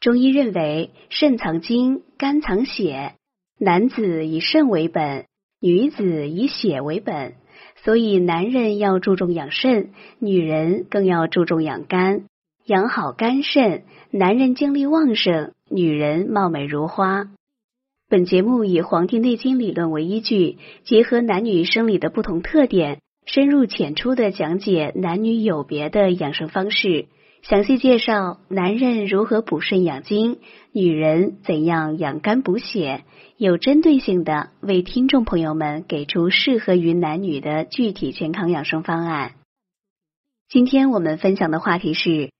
中医认为，肾藏精，肝藏血，男子以肾为本，女子以血为本，所以男人要注重养肾，女人更要注重养肝。养好肝肾，男人精力旺盛，女人貌美如花。本节目以《黄帝内经》理论为依据，结合男女生理的不同特点，深入浅出的讲解男女有别的养生方式，详细介绍男人如何补肾养精，女人怎样养肝补血，有针对性的为听众朋友们给出适合于男女的具体健康养生方案。今天我们分享的话题是：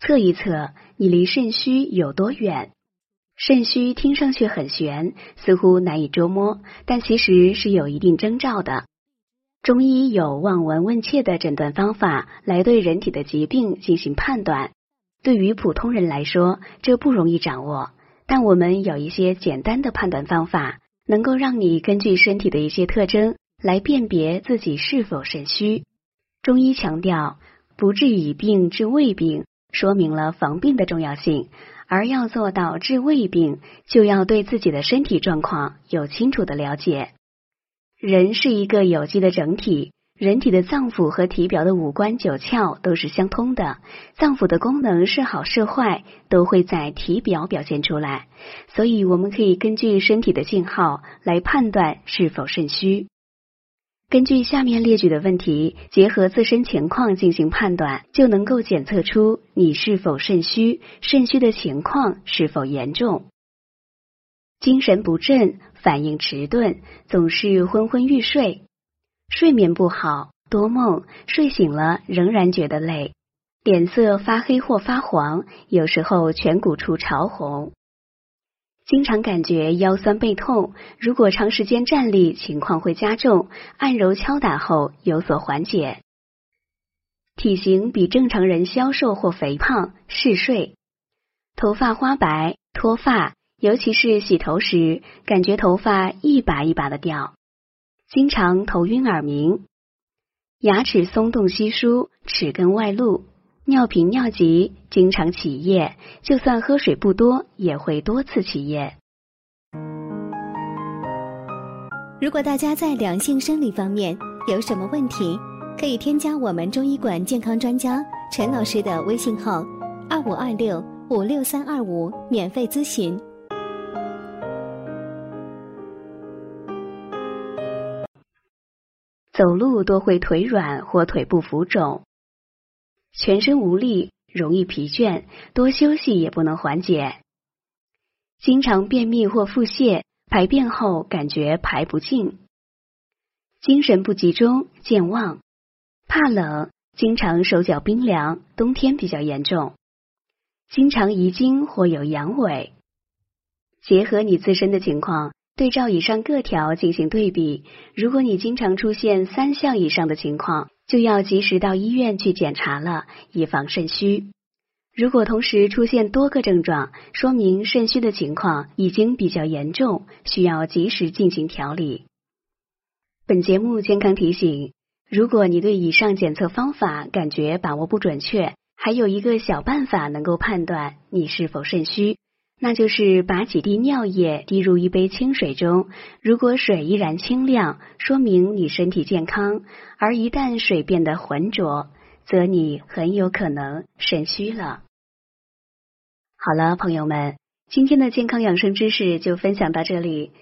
测一测你离肾虚有多远。肾虚听上去很玄，似乎难以捉摸，但其实是有一定征兆的。中医有望闻问切的诊断方法来对人体的疾病进行判断。对于普通人来说，这不容易掌握，但我们有一些简单的判断方法，能够让你根据身体的一些特征来辨别自己是否肾虚。中医强调不治已病治未病，说明了防病的重要性。而要做到治未病，就要对自己的身体状况有清楚的了解。人是一个有机的整体，人体的脏腑和体表的五官九窍都是相通的，脏腑的功能是好是坏，都会在体表表现出来。所以，我们可以根据身体的信号来判断是否肾虚。根据下面列举的问题，结合自身情况进行判断，就能够检测出你是否肾虚，肾虚的情况是否严重。精神不振，反应迟钝，总是昏昏欲睡，睡眠不好，多梦，睡醒了仍然觉得累，脸色发黑或发黄，有时候颧骨处潮红。经常感觉腰酸背痛，如果长时间站立，情况会加重。按揉敲打后有所缓解。体型比正常人消瘦或肥胖，嗜睡，头发花白，脱发，尤其是洗头时，感觉头发一把一把的掉。经常头晕耳鸣，牙齿松动稀疏，齿根外露。尿频尿急，经常起夜，就算喝水不多，也会多次起夜。如果大家在两性生理方面有什么问题，可以添加我们中医馆健康专家陈老师的微信号：二五二六五六三二五，免费咨询。走路多会腿软或腿部浮肿。全身无力，容易疲倦，多休息也不能缓解。经常便秘或腹泻，排便后感觉排不尽。精神不集中，健忘，怕冷，经常手脚冰凉，冬天比较严重。经常遗精或有阳痿。结合你自身的情况，对照以上各条进行对比。如果你经常出现三项以上的情况，就要及时到医院去检查了，以防肾虚。如果同时出现多个症状，说明肾虚的情况已经比较严重，需要及时进行调理。本节目健康提醒：如果你对以上检测方法感觉把握不准确，还有一个小办法能够判断你是否肾虚。那就是把几滴尿液滴入一杯清水中，如果水依然清亮，说明你身体健康；而一旦水变得浑浊，则你很有可能肾虚了。好了，朋友们，今天的健康养生知识就分享到这里。